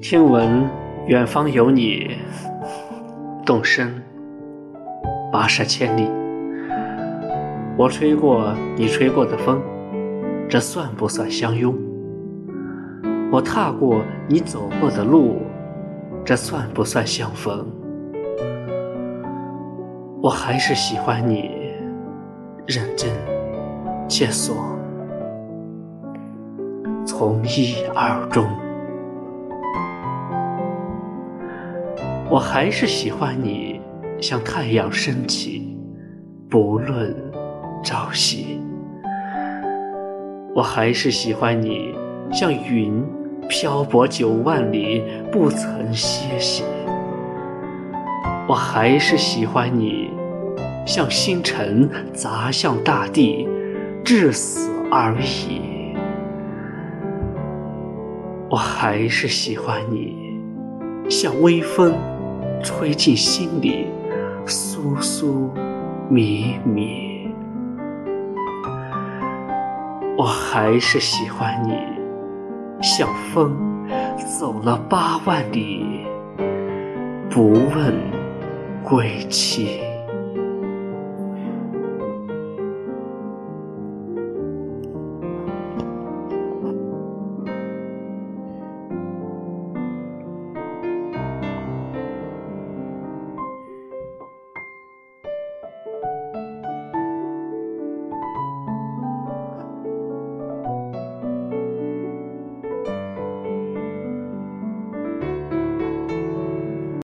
听闻远方有你，动身跋涉千里。我吹过你吹过的风，这算不算相拥？我踏过你走过的路，这算不算相逢？我还是喜欢你，认真且所，从一而终。我还是喜欢你，像太阳升起，不论朝夕。我还是喜欢你，像云漂泊九万里，不曾歇息。我还是喜欢你，像星辰砸向大地，至死而已。我还是喜欢你，像微风。吹进心里，酥酥密密。我还是喜欢你，像风走了八万里，不问归期。